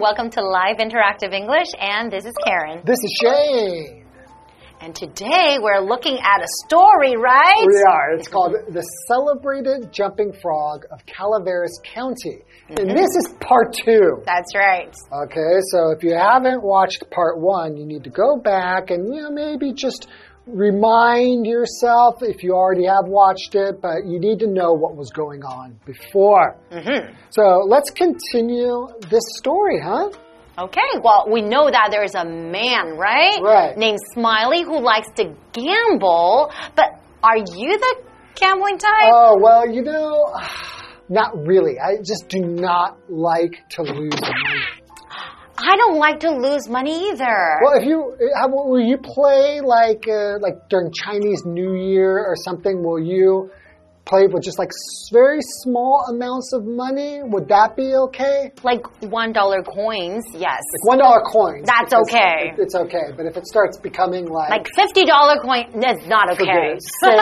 Welcome to Live Interactive English, and this is Karen. This is Shane. And today we're looking at a story, right? We are. It's called The Celebrated Jumping Frog of Calaveras County. And mm-hmm. this is part two. That's right. Okay, so if you haven't watched part one, you need to go back and, you know, maybe just remind yourself if you already have watched it, but you need to know what was going on before. Mm-hmm. So let's continue this story, huh? Okay, well, we know that there is a man, right? Right. Named Smiley who likes to gamble, but are you the gambling type? Oh, well, you know, not really. I just do not like to lose money. I don't like to lose money either. Well, if you how, will you play like uh, like during Chinese New Year or something? Will you play with just like very small amounts of money? Would that be okay? like one dollar coins, yes. One dollar coins. That's okay. it- it's okay, but if it starts becoming like Like fifty dollar coin, that's not okay. Same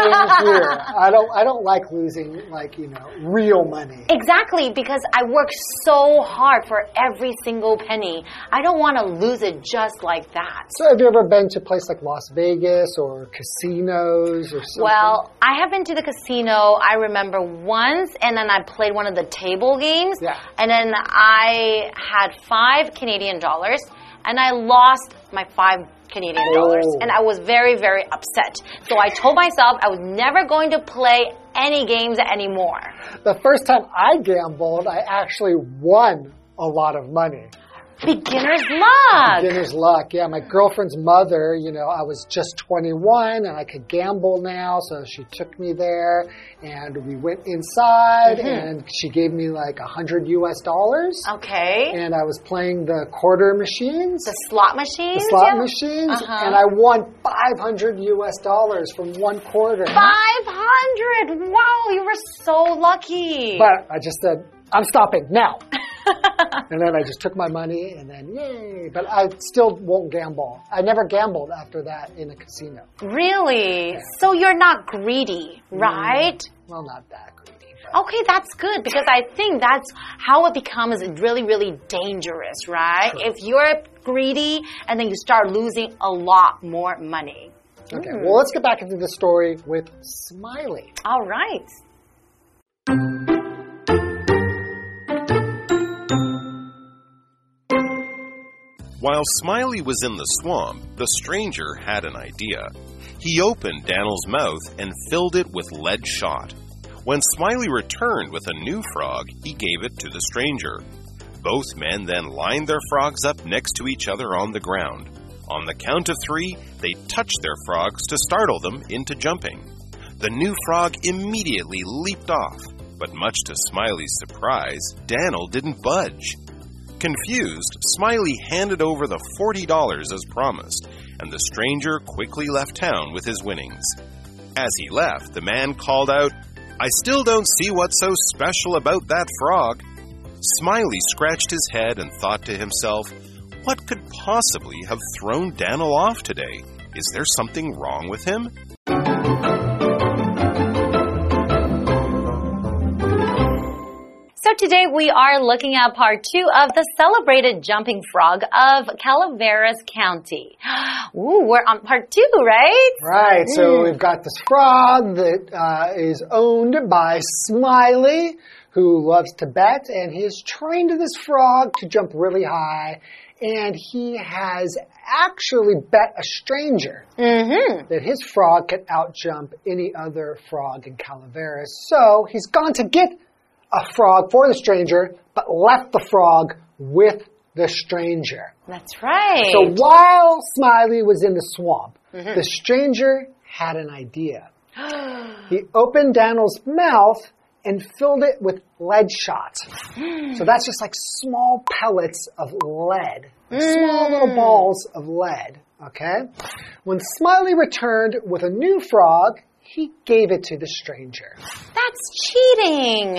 here. I don't I don't like losing like you know real money. Exactly, because I work so hard for every single penny. I don't want to lose it just like that. So have you ever been to a place like Las Vegas or casinos or something? Well, I have been to the casino, I remember once, and then I played one of the table games. Yeah. And then I had five Canadian dollars, and I lost my five Canadian oh. dollars. Oh. And I was very, very upset. So I told myself I was never going to play any games anymore. the first time I gambled, I actually won a lot of money. Beginner's luck. Beginner's luck. Yeah, my girlfriend's mother, you know, I was just 21 and I could gamble now, so she took me there and we went inside Mm-hmm. and she gave me like a hundred US dollars. Okay. And I was playing the quarter machines, The slot machines? the slot yeah? machines, Uh-huh. and I won 500 US dollars from one quarter. 500! Wow, you were so lucky. But I just said, I'm stopping now. and then I just took my money and then yay. But I still won't gamble. I never gambled after that in a casino. really? So you're not greedy, mm. right? Well, not that greedy. Okay, that's good because I think that's how it becomes really, really dangerous, right? If you're greedy and then you start losing a lot more money. okay, hmm. well, let's get back into the story with Smiley. All right. While Smiley was in the swamp, the stranger had an idea. He opened Daniel's mouth and filled it with lead shot. When Smiley returned with a new frog, he gave it to the stranger. Both men then lined their frogs up next to each other on the ground. On the count of three, they touched their frogs to startle them into jumping. The new frog immediately leaped off, but much to Smiley's surprise, Daniel didn't budge. Confused, Smiley handed over the $40 as promised, and the stranger quickly left town with his winnings. As he left, the man called out, I still don't see what's so special about that frog. Smiley scratched his head and thought to himself, What could possibly have thrown Daniel off today? Is there something wrong with him? So today we are looking at part two of the celebrated jumping frog of Calaveras County. Ooh, we're on part two, right? Right, so we've got this frog that uh, is owned by Smiley, who loves to bet, and he has trained this frog to jump really high, and he has actually bet a stranger Mm-hmm. that his frog could outjump any other frog in Calaveras. So he's gone to get a frog for the stranger, but left the frog with the stranger. That's right. So while Smiley was in the swamp, mm-hmm. the stranger had an idea. he opened Daniel's mouth and filled it with lead shots. Hmm. so that's just like small pellets of lead, small little hmm. balls of lead. Okay? When Smiley returned with a new frog, he gave it to the stranger. That's cheating.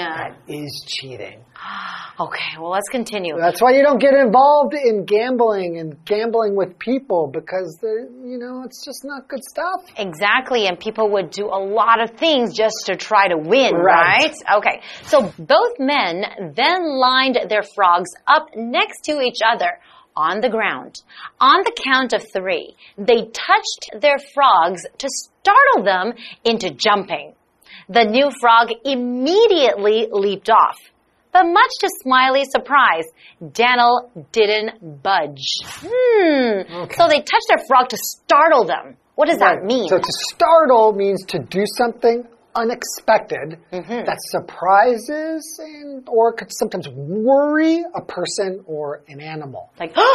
Is cheating. Okay, well, let's continue. That's why you don't get involved in gambling and gambling with people because uh, you know, it's just not good stuff. Exactly, and people would do a lot of things just to try to win, Right. right? Okay, so both men then lined their frogs up next to each other on the ground. On the count of three, they touched their frogs to startle them into jumping. The new frog immediately leaped off. But much to Smiley's surprise, Daniel didn't budge. Hmm. Okay. So they touched their frog to startle them. What does that mean? So to startle means to do something unexpected Mm-hmm. that surprises and or could sometimes worry a person or an animal. like,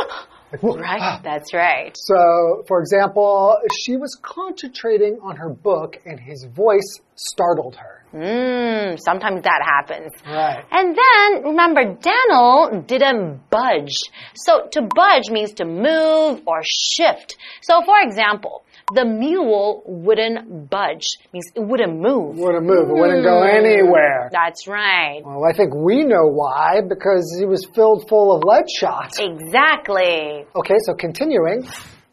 Like, whoa, right? ah. That's right. So, for example, she was concentrating on her book and his voice startled her. Mm, sometimes that happens. Right. And then remember, Daniel didn't budge. So to budge means to move or shift. So for example, the mule wouldn't budge means it wouldn't move. Wouldn't move, it wouldn't go Hmm. anywhere. That's right. Well, I think we know why, because he was filled full of lead shot. Exactly. Okay, so continuing.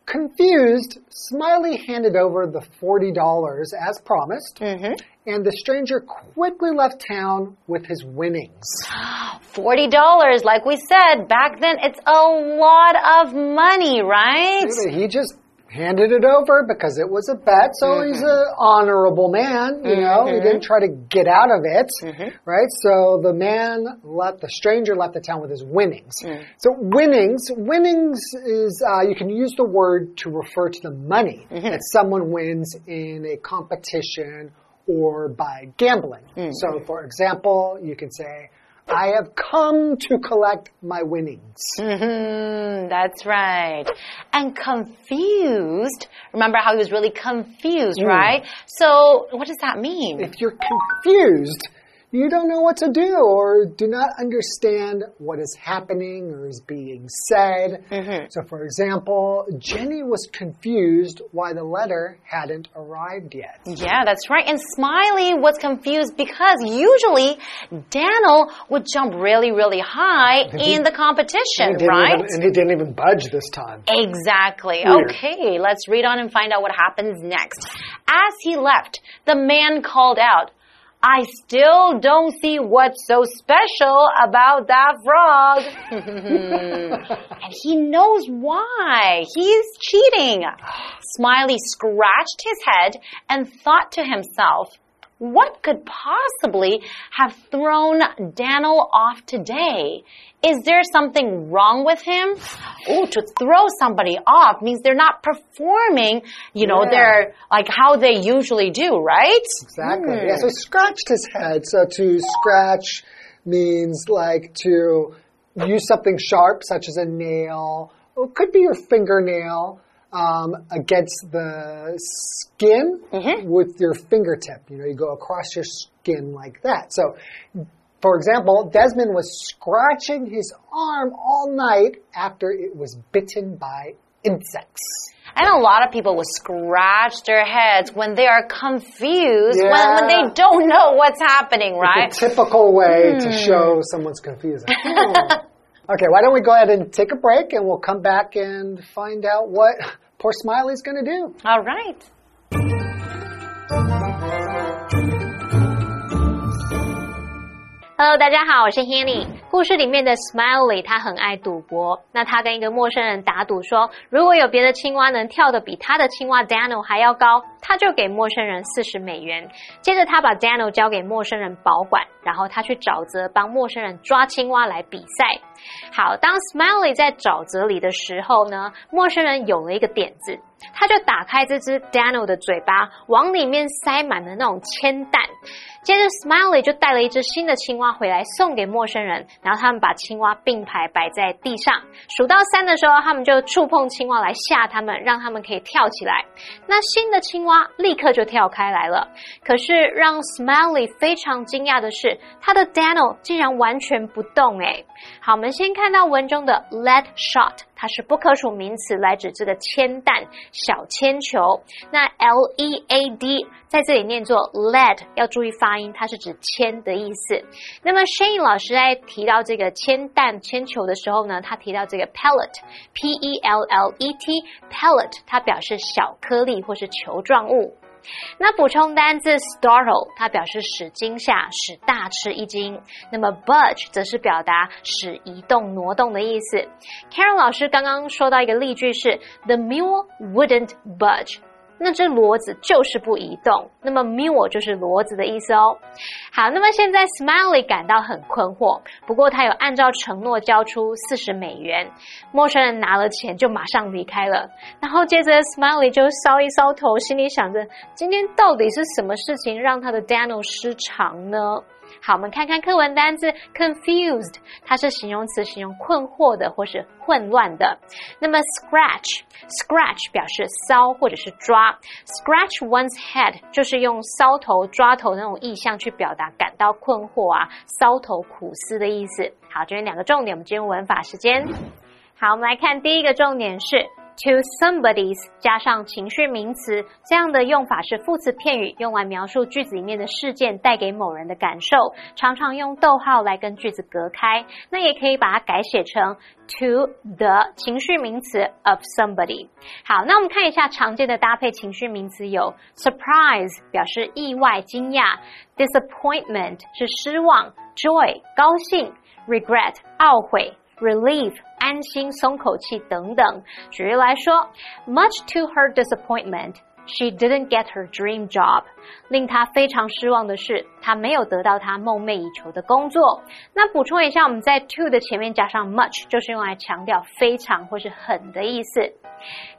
Confused, Smiley handed over the $40 as promised, Mm-hmm. and the stranger quickly left town with his winnings. Forty dollars, like we said back then, it's a lot of money, right? He just handed it over because it was a bet, so mm-hmm. he's an honorable man, you know, he mm-hmm. didn't try to get out of it, mm-hmm. right? So the man left, the stranger left the town with his winnings. Mm. So winnings, winnings is, uh, you can use the word to refer to the money that someone wins in a competition or by gambling. Mm. So for example, you can say, I have come to collect my winnings. Mm-hmm, that's right. And confused. Remember how he was really confused, right? So, what does that mean? if you're confused, you don't know what to do or do not understand what is happening or is being said. Mm-hmm. So, for example, Jenny was confused why the letter hadn't arrived yet. Yeah, that's right. And Smiley was confused because usually Daniel would jump really, really high in the competition, didn't right? even- and he didn't even budge this time. Exactly. Weird. Okay, let's read on and find out what happens next. As he left, the man called out, I still don't see what's so special about that frog. and he knows why. He's cheating. Smiley scratched his head and thought to himself, what could possibly have thrown Daniel off today? Is there something wrong with him? Oh, to throw somebody off means they're not performing, you know, Yeah. they're like how they usually do, right? Exactly. Hmm. Yeah, so he scratched his head. So to scratch means like to use something sharp, such as a nail, or it could be your fingernail, um, against the skin with your fingertip. You know, you go across your skin like that. So, for example, Desmond was scratching his arm all night after it was bitten by insects. And a lot of people will scratch their heads when they are confused, when, Yeah. when they don't know what's happening, right? The typical way to show someone's confused. Hmm. okay, why don't we go ahead and take a break and we'll come back and find out what poor Smiley's going to do. All right. Hello，大家好，我是 Hanny。故事里面的 Smiley 他很爱赌博，那他跟一个陌生人打赌说，如果有别的青蛙能跳得比他的青蛙 Daniel 还要高，他就给陌生人四十美元。接着他把 Daniel 交给陌生人保管，然后他去沼泽帮陌生人抓青蛙来比赛。 好，当 Smiley 在沼泽里的时候呢，陌生人有了一个点子，他就打开这只 Daniel 的嘴巴，往里面塞满了那种铅弹。接着，Smiley 就带了一只新的青蛙回来送给陌生人，然后他们把青蛙并排摆在地上，数到三的时候，他们就触碰青蛙来吓他们，让他们可以跳起来。那新的青蛙立刻就跳开来了。可是让 Smiley 非常惊讶的是，他的 Daniel 竟然完全不动诶。好，我们先看到文中的 lead shot，它是不可数名词，来指这个铅弹、小铅球。那 L E A D 在这里念作 lead，要注意发音，它是指铅的意思。那么 Shane 老师在提到这个铅弹、铅球的时候呢，他提到这个 pellet，P E L L E T，pellet，它表示小颗粒或是球状物。那补充单字 startle，它表示使惊吓、使大吃一惊。那么 budge 则是表达使移动、挪动的意思。Carol 老师刚刚说到一个例句是 The mule wouldn't budge。那只骡子就是不移动，那么 mule 就是骡子的意思哦。好，那么现在 Smiley 感到很困惑，不过他有按照承诺交出四十美元。陌生人拿了钱就马上离开了，然后接着 Smiley 就搔一搔头，心里想着今天到底是什么事情让他的 Daniel 失常呢？好，我们看看课文单字 confused，它是形容词，形容困惑的或是混乱的。那么 scratch，scratch 表示搔或者是抓，scratch one's head 就是用搔头、抓头那种意象去表达感到困惑啊、搔头苦思的意思。好，这边两个重点，我们进入文法时间。好，我们来看第一个重点是。To somebody's 加上情绪名词，这样的用法是副词片语，用来描述句子里面的事件带给某人的感受，常常用逗号来跟句子隔开。那也可以把它改写成 to the 情绪名词 of somebody。好，那我们看一下常见的搭配情绪名词有 surprise 表示意外惊讶，disappointment 是失望，joy 高兴，regret 懊悔，relief。安心、松口气等等。举例来说，Much to her disappointment, she didn't get her dream job。令她非常失望的是，她没有得到她梦寐以求的工作。那补充一下，我们在 to 的前面加上 much，就是用来强调非常或是很的意思。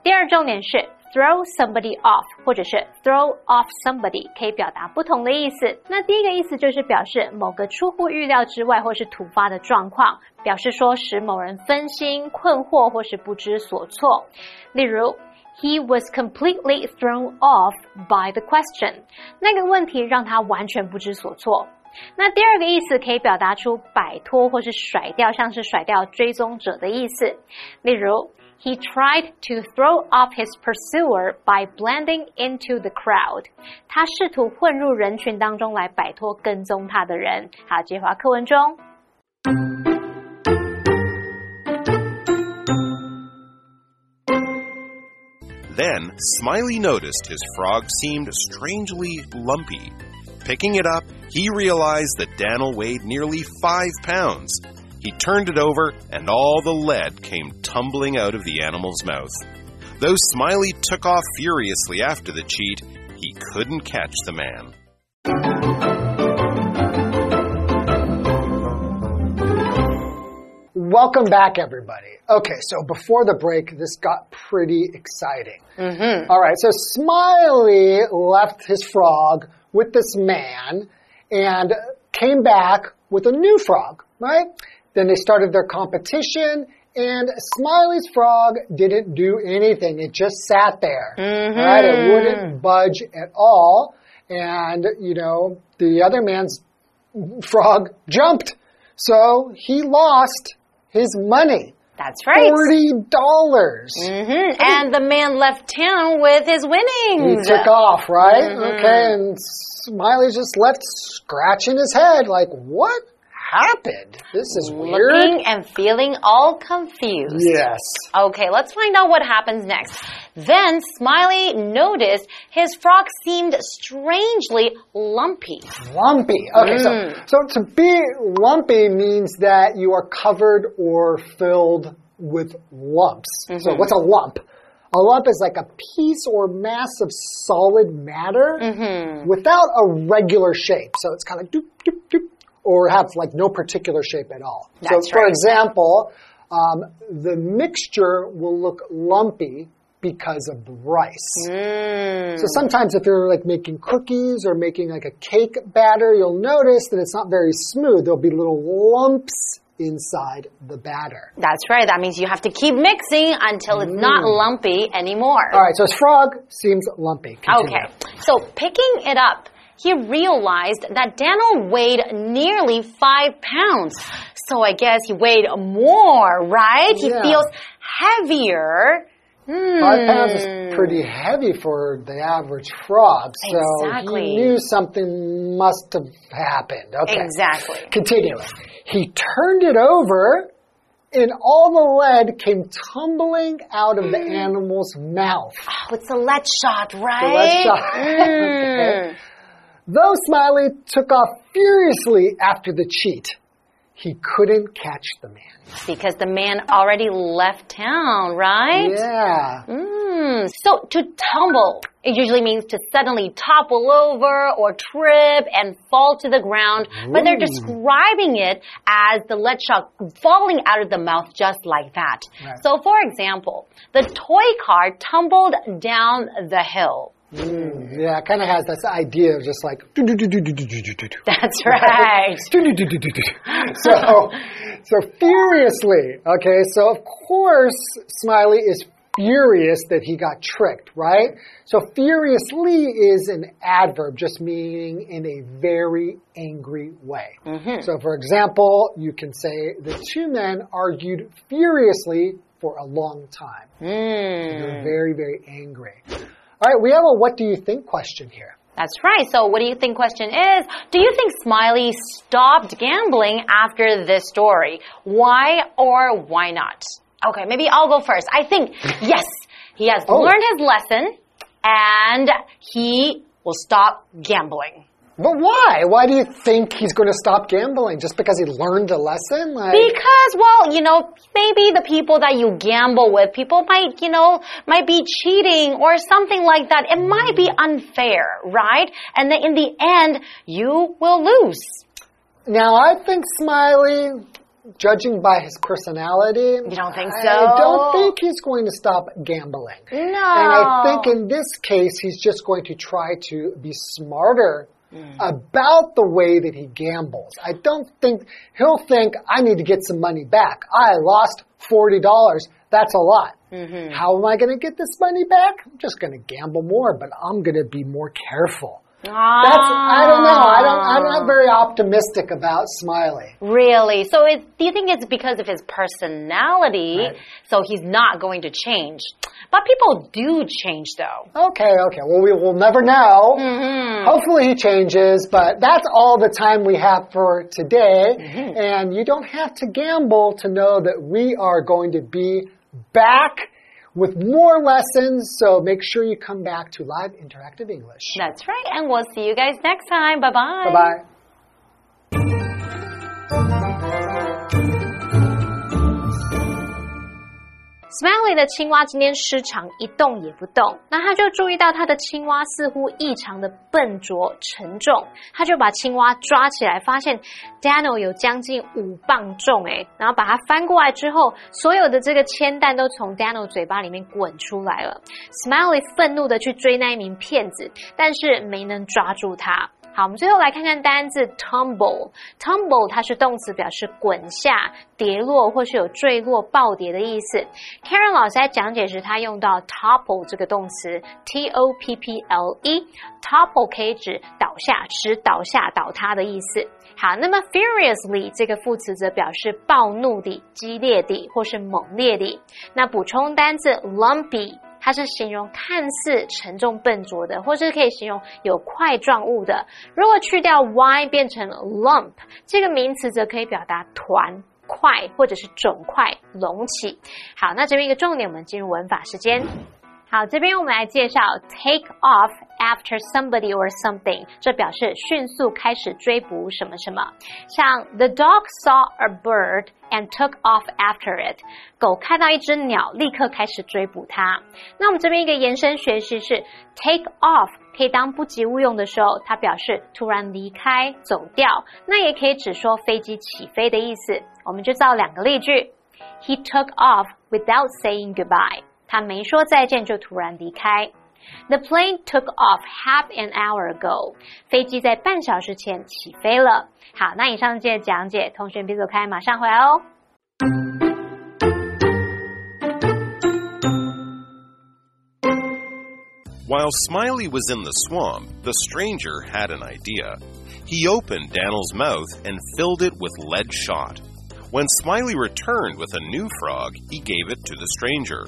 第二重点是。Throw somebody off，或者是 throw off somebody，可以表达不同的意思。那第一个意思就是表示某个出乎预料之外或是突发的状况，表示说使某人分心、困惑或是不知所措。例如，He was completely thrown off by the question，那个问题让他完全不知所措。那第二个意思可以表达出摆脱或是甩掉，像是甩掉追踪者的意思。例如。He tried to throw off his pursuer by blending into the crowd. 他试图混入人群当中来摆脱跟踪他的人。好，接话课文中。Then Smiley noticed his frog seemed strangely lumpy. Picking it up, he realized that Daniel weighed nearly five pounds. He turned it over, and all the lead came tumbling out of the animal's mouth. Though Smiley took off furiously after the cheat, he couldn't catch the man. Welcome back, everybody. Okay, so before the break, this got pretty exciting. Mm -hmm. All right, so Smiley left his frog with this man and came back with a new frog, right? Then they started their competition, and Smiley's frog didn't do anything. It just sat there. Mm -hmm. Right? It wouldn't budge at all. And, you know, the other man's frog jumped. So he lost his money. That's right. Forty dollars. Mm -hmm. And the man left town with his winnings. He took off, right? Mm -hmm. Okay, and Smiley just left scratching his head, like, what happened? This is weird. Looking and feeling all confused. Yes. Okay, let's find out what happens next. Then Smiley noticed his frog seemed strangely lumpy. Lumpy. Okay, mm. so so to be lumpy means that you are covered or filled with lumps. Mm -hmm. So mm-hmm. what's a lump? A lump is like a piece or mass of solid matter mm -hmm. without a regular shape. So it's kind of doop, doop, doop, or have like no particular shape at all. That's so, for example, um, the mixture will look lumpy because of the rice. Mm. So sometimes if you're like making cookies or making like a cake batter, you'll notice that it's not very smooth. There'll be little lumps inside the batter. That's right. That means you have to keep mixing until it's mm. not lumpy anymore. All right. So frog seems lumpy. Continue. Okay. So picking it up he realized that Daniel weighed nearly five pounds. So I guess he weighed more, right? He feels heavier. Hmm. Five pounds is pretty heavy for the average frog, so Exactly. he knew something must have happened. Okay. Exactly. Continuing. He turned it over, and all the lead came tumbling out of the animal's mouth. Oh, it's a lead shot, right? The lead shot. Mm. Okay. Though Smiley took off furiously after the cheat, he couldn't catch the man. Because the man already left town, right? Yeah. Mm. So to tumble, it usually means to suddenly topple over or trip and fall to the ground. But they're describing it as the lead shot falling out of the mouth just like that. Right. So for example, the toy car tumbled down the hill. Mm, yeah, it kind of has this idea of just like. That's right. so, so furiously. Okay, so of course Smiley is furious that he got tricked, right? So furiously is an adverb, just meaning in a very angry way. So, for example, you can say the two men argued furiously for a long time. Mm. They're very, very angry. All right, we have a what do you think question here. That's right. So, what do you think? Question is Do you think Smiley stopped gambling after this story? Why or why not? Okay, maybe I'll go first. I think, yes, he has Oh. learned his lesson and he will stop gambling. But why? Why do you think he's going to stop gambling? Just because he learned a lesson? Like, Because, well, you know, maybe the people that you gamble with, people might, you know, might be cheating or something like that. It might be unfair, right? And then in the end, you will lose. now I think Smiley, judging by his personality, You don't think so? I don't think he's going to stop gambling. No. And I think in this case, he's just going to try to be smarter Hmm. about the way that he gambles. I don't think he'll think, I need to get some money back. I lost $40. That's a lot. Mm-hmm. How am I going to get this money back? I'm just going to gamble more, but I'm going to be more careful. That's, I don't know. I don't, I'm not very optimistic about Smiley. Really? So it, do you think it's because of his personality? Right. So he's not going to change. But people do change though. Okay, okay. Well, we will never know. Mm-hmm. Hopefully he changes, but that's all the time we have for today. Mm-hmm. And you don't have to gamble to know that we are going to be back with more lessons. So make sure you come back to Live Interactive English. That's right. And we'll see you guys next time. Bye bye. Bye bye. Smiley 的青蛙今天失常，一动也不动。那他就注意到他的青蛙似乎异常的笨拙沉重，他就把青蛙抓起来，发现 Daniel 有将近五磅重诶，然后把它翻过来之后，所有的这个铅弹都从 Daniel 嘴巴里面滚出来了。Smiley 愤怒的去追那一名骗子，但是没能抓住他。好，我们最后来看看单字 tumble。tumble 它是动词，表示滚下、跌落或是有坠落、暴跌的意思。Karen 老师在讲解时，他用到 topple 这个动词，t o p p l e。topple 可以指倒下、使倒下、倒塌的意思。好，那么 furiously 这个副词则表示暴怒的、激烈的或是猛烈的。那补充单字 lumpy。它是形容看似沉重笨拙的，或是可以形容有块状物的。如果去掉 y 变成 lump，这个名词则可以表达团。块或者是肿块隆起。好，那这边一个重点，我们进入文法时间。好，这边我们来介绍 take off after somebody or something，这表示迅速开始追捕什么什么。像 the dog saw a bird and took off after it，狗看到一只鸟，立刻开始追捕它。那我们这边一个延伸学习是 take off。可以当不及物用的时候，它表示突然离开、走掉。那也可以只说飞机起飞的意思。我们就造两个例句：He took off without saying goodbye。他没说再见就突然离开。The plane took off half an hour ago。飞机在半小时前起飞了。好，那以上这些讲解，同学别走开，马上回来哦。 While Smiley was in the swamp, the stranger had an idea. He opened Daniel's mouth and filled it with lead shot. When Smiley returned with a new frog, he gave it to the stranger.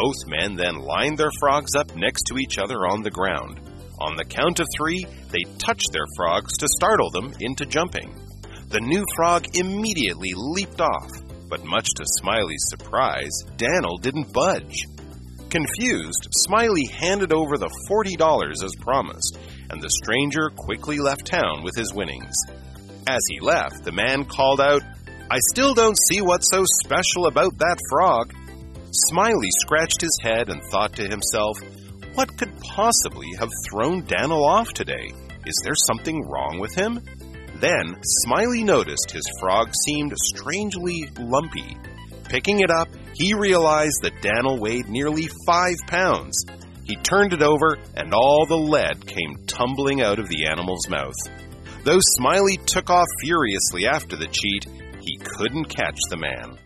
Both men then lined their frogs up next to each other on the ground. On the count of three, they touched their frogs to startle them into jumping. The new frog immediately leaped off, but much to Smiley's surprise, Dan'l didn't budge. Confused, Smiley handed over the $40 as promised, and the stranger quickly left town with his winnings. As he left, the man called out, I still don't see what's so special about that frog. Smiley scratched his head and thought to himself, What could possibly have thrown Dan'l off today? Is there something wrong with him? Then Smiley noticed his frog seemed strangely lumpy. Picking it up, he realized that Dan'l weighed nearly five pounds. He turned it over, and all the lead came tumbling out of the animal's mouth. Though Smiley took off furiously after the cheat, he couldn't catch the man.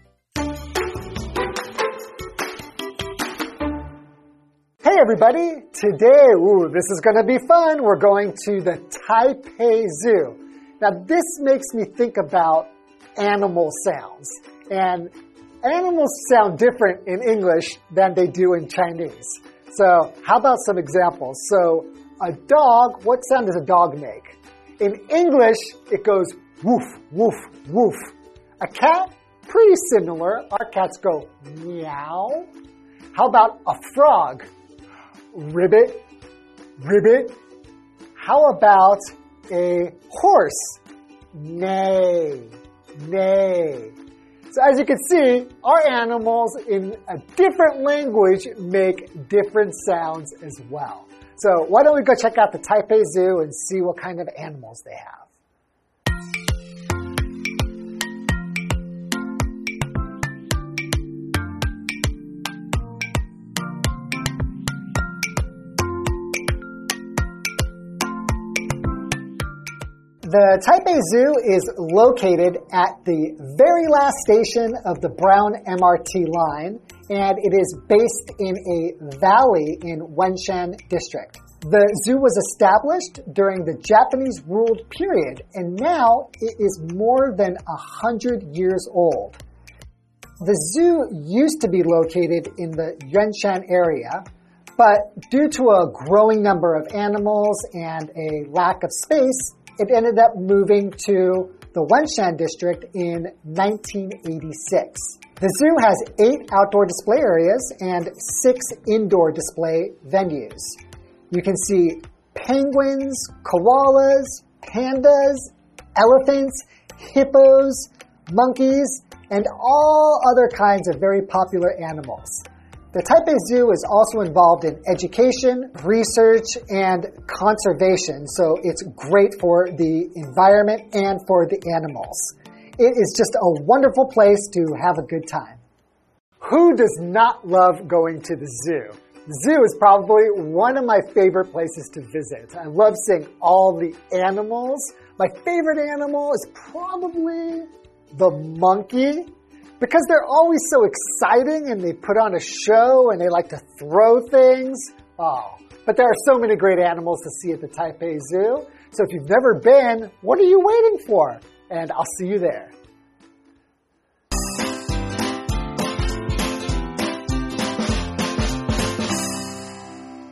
Everybody! Today, ooh, this is going to be fun. We're going to the Taipei Zoo. Now, this makes me think about animal sounds. And animals sound different in English than they do in Chinese. So, how about some examples? So, a dog, what sound does a dog make? In English, it goes woof, woof, woof. A cat, pretty similar. Our cats go meow. How about a frog? Ribbit, ribbit. How about a horse? Neigh, neigh. So as you can see, our animals in a different language make different sounds as well. So why don't we go check out the Taipei Zoo and see what kind of animals they have. The Taipei Zoo is located at the very last station of the Brown MRT line, and it is based in a valley in Wenshan District. The zoo was established during the Japanese ruled period, and now it is more than a hundred years old. The zoo used to be located in the Yuanshan area, but due to a growing number of animals and a lack of space, it ended up moving to the Wenshan district in 1986. The zoo has eight outdoor display areas and six indoor display venues. You can see penguins, koalas, pandas, elephants, hippos, monkeys, and all other kinds of very popular animals. The Taipei Zoo is also involved in education, research, and conservation, so it's great for the environment and for the animals. It is just a wonderful place to have a good time. Who does not love going to the zoo? The zoo is probably one of my favorite places to visit. I love seeing all the animals. My favorite animal is probably the monkey because they're always so exciting and they put on a show and they like to throw things. Oh, but there are so many great animals to see at the Taipei Zoo. So if you've never been, what are you waiting for? And I'll see you there.